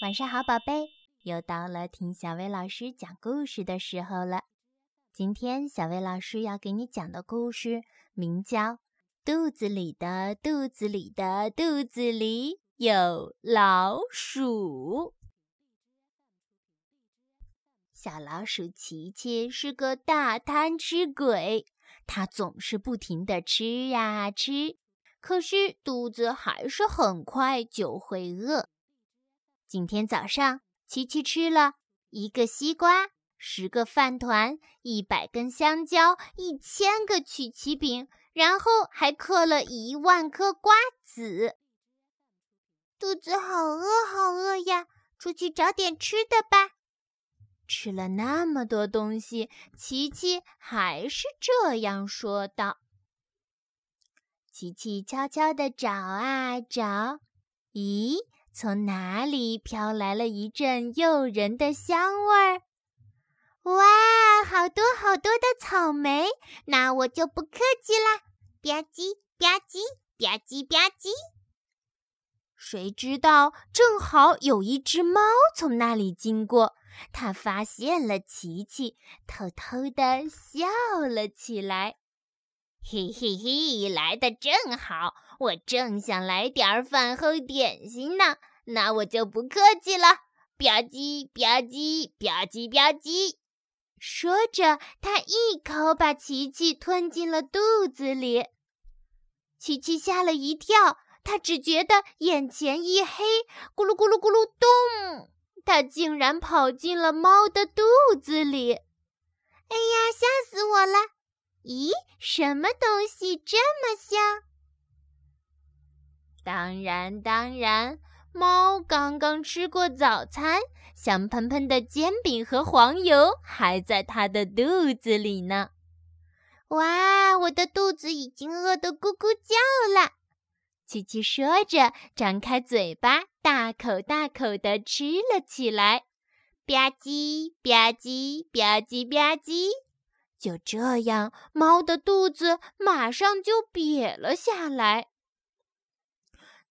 晚上好，宝贝，又到了听小薇老师讲故事的时候了。今天小薇老师要给你讲的故事名叫《肚子里的肚子里的肚子里有老鼠》。小老鼠琪琪是个大贪吃鬼，它总是不停的吃呀吃，可是肚子还是很快就会饿。今天早上，琪琪吃了一个西瓜、十个饭团、一百根香蕉、一千个曲奇饼，然后还嗑了一万颗瓜子。肚子好饿，好饿呀！出去找点吃的吧。吃了那么多东西，琪琪还是这样说道。琪琪悄悄地找啊找，咦？从哪里飘来了一阵诱人的香味儿？哇，好多好多的草莓！那我就不客气啦，吧唧吧唧吧唧吧唧。谁知道，正好有一只猫从那里经过，它发现了琪琪，偷偷的笑了起来。嘿嘿嘿，来的正好，我正想来点儿饭后点心呢，那我就不客气了，吧唧吧唧吧唧吧唧。说着，他一口把琪琪吞进了肚子里。琪琪吓了一跳，他只觉得眼前一黑，咕噜咕噜咕噜咚，他竟然跑进了猫的肚子里。哎呀，吓死我了！咦，什么东西这么香？当然，当然，猫刚刚吃过早餐，香喷喷的煎饼和黄油还在它的肚子里呢。哇，我的肚子已经饿得咕咕叫了。琪琪说着，张开嘴巴，大口大口地吃了起来。吧唧吧唧吧唧吧唧。就这样，猫的肚子马上就瘪了下来。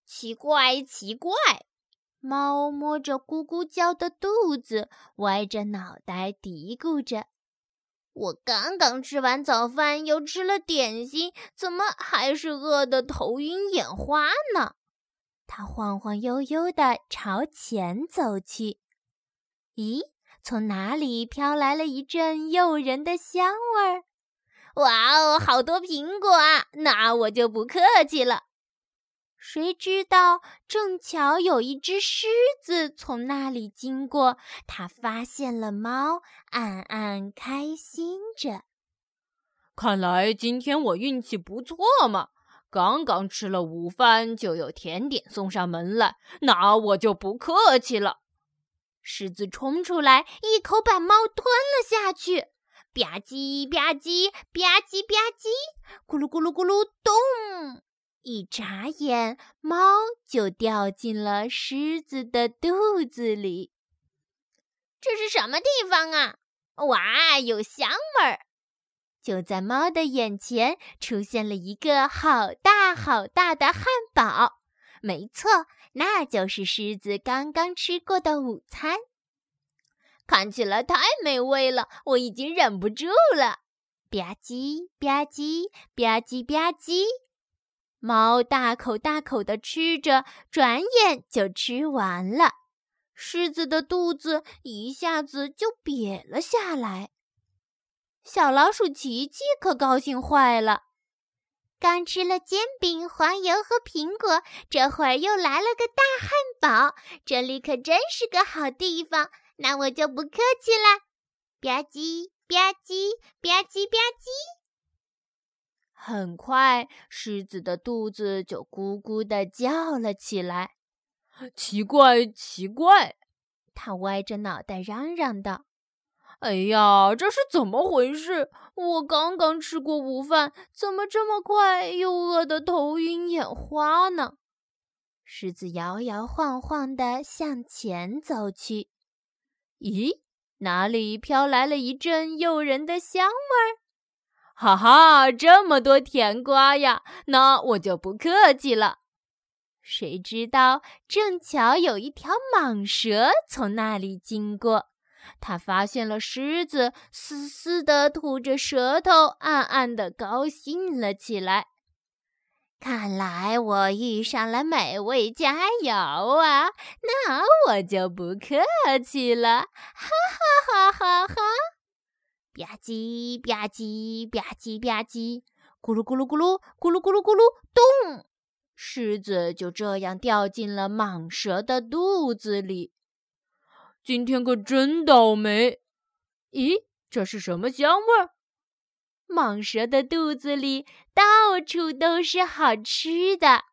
奇怪，奇怪！猫摸着咕咕叫的肚子，歪着脑袋嘀咕着：“我刚刚吃完早饭，又吃了点心，怎么还是饿得头晕眼花呢？”它晃晃悠悠地朝前走去。咦？从哪里飘来了一阵诱人的香味儿？哇哦，好多苹果啊！那我就不客气了。谁知道，正巧有一只狮子从那里经过，它发现了猫，暗暗开心着。看来今天我运气不错嘛！刚刚吃了午饭，就有甜点送上门来，那我就不客气了。狮子冲出来，一口把猫吞了下去，吧唧吧唧吧唧吧唧，咕噜咕噜咕噜咚！一眨眼，猫就掉进了狮子的肚子里。这是什么地方啊？哇，有香味儿！就在猫的眼前，出现了一个好大好大的汉堡。没错，那就是狮子刚刚吃过的午餐，看起来太美味了，我已经忍不住了。吧唧吧唧吧唧吧唧，猫大口大口地吃着，转眼就吃完了。狮子的肚子一下子就瘪了下来。小老鼠琪琪可高兴坏了。刚吃了煎饼、黄油和苹果，这会儿又来了个大汉堡，这里可真是个好地方。那我就不客气了，吧唧吧唧吧唧吧唧。很快，狮子的肚子就咕咕地叫了起来。奇怪，奇怪！它歪着脑袋嚷嚷道。哎呀，这是怎么回事？我刚刚吃过午饭，怎么这么快又饿得头晕眼花呢？狮子摇摇晃晃地向前走去。咦，哪里飘来了一阵诱人的香味儿？哈哈，这么多甜瓜呀！那我就不客气了。谁知道正巧有一条蟒蛇从那里经过，它发现了狮子，嘶嘶地吐着舌头，暗暗地高兴了起来。看来我遇上了美味佳肴啊！那我就不客气了，哈哈哈哈哈！吧唧吧唧吧唧吧唧，咕噜咕噜咕噜咕噜咕噜咕噜，咚！狮子就这样掉进了蟒蛇的肚子里。今天可真倒霉！咦，这是什么香味儿？蟒蛇的肚子里到处都是好吃的，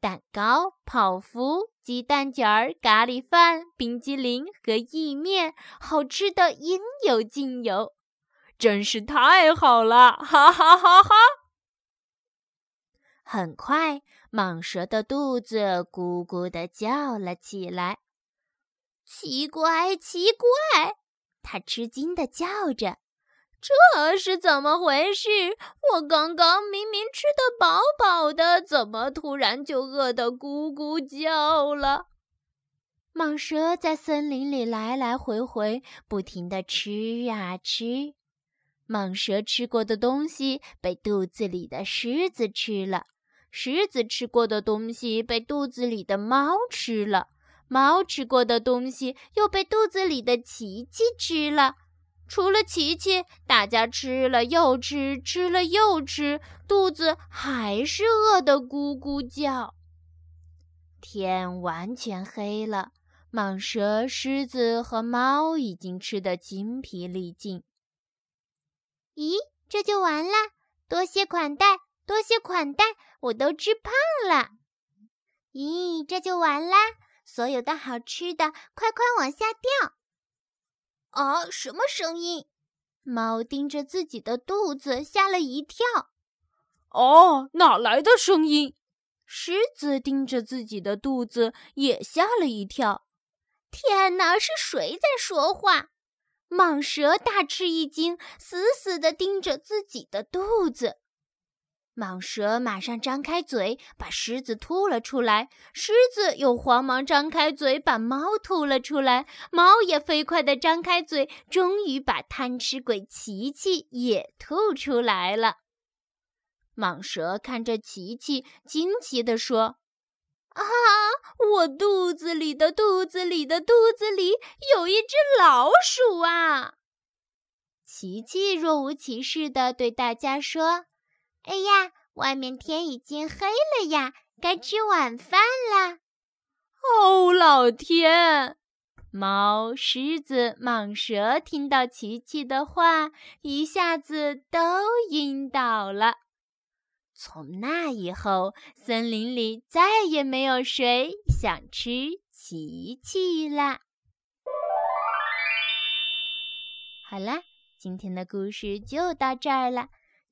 蛋糕、泡芙、鸡蛋卷儿、咖喱饭、冰激凌和意面，好吃的应有尽有，真是太好了！哈哈哈哈！很快，蟒蛇的肚子咕咕地叫了起来。奇怪，奇怪！它吃惊地叫着。这是怎么回事？我刚刚明明吃得饱饱的，怎么突然就饿得咕咕叫了？蟒蛇在森林里来来回回，不停地吃啊吃。蟒蛇吃过的东西被肚子里的狮子吃了，狮子吃过的东西被肚子里的猫吃了，猫吃过的东西又被肚子里的琪琪吃了。除了琪琪，大家吃了又吃，吃了又吃，肚子还是饿得咕咕叫。天完全黑了，蟒蛇、狮子和猫已经吃得精疲力尽。咦，这就完了？多谢款待，多谢款待，我都吃胖了。咦，这就完啦？所有的好吃的，快快往下掉。啊！什么声音？猫盯着自己的肚子，吓了一跳。哦，哪来的声音？狮子盯着自己的肚子，也吓了一跳。天哪，是谁在说话？蟒蛇大吃一惊，死死地盯着自己的肚子。蟒蛇马上张开嘴，把狮子吐了出来。狮子又慌忙张开嘴，把猫吐了出来。猫也飞快地张开嘴，终于把贪吃鬼琪琪也吐出来了。蟒蛇看着琪琪，惊奇地说：“啊，我肚子里的肚子里的肚子里有一只老鼠啊！”琪琪若无其事地对大家说。哎呀，外面天已经黑了呀，该吃晚饭啦！哦，老天！猫、狮子、蟒蛇听到琪琪的话，一下子都晕倒了。从那以后，森林里再也没有谁想吃琪琪啦。好啦，今天的故事就到这儿了。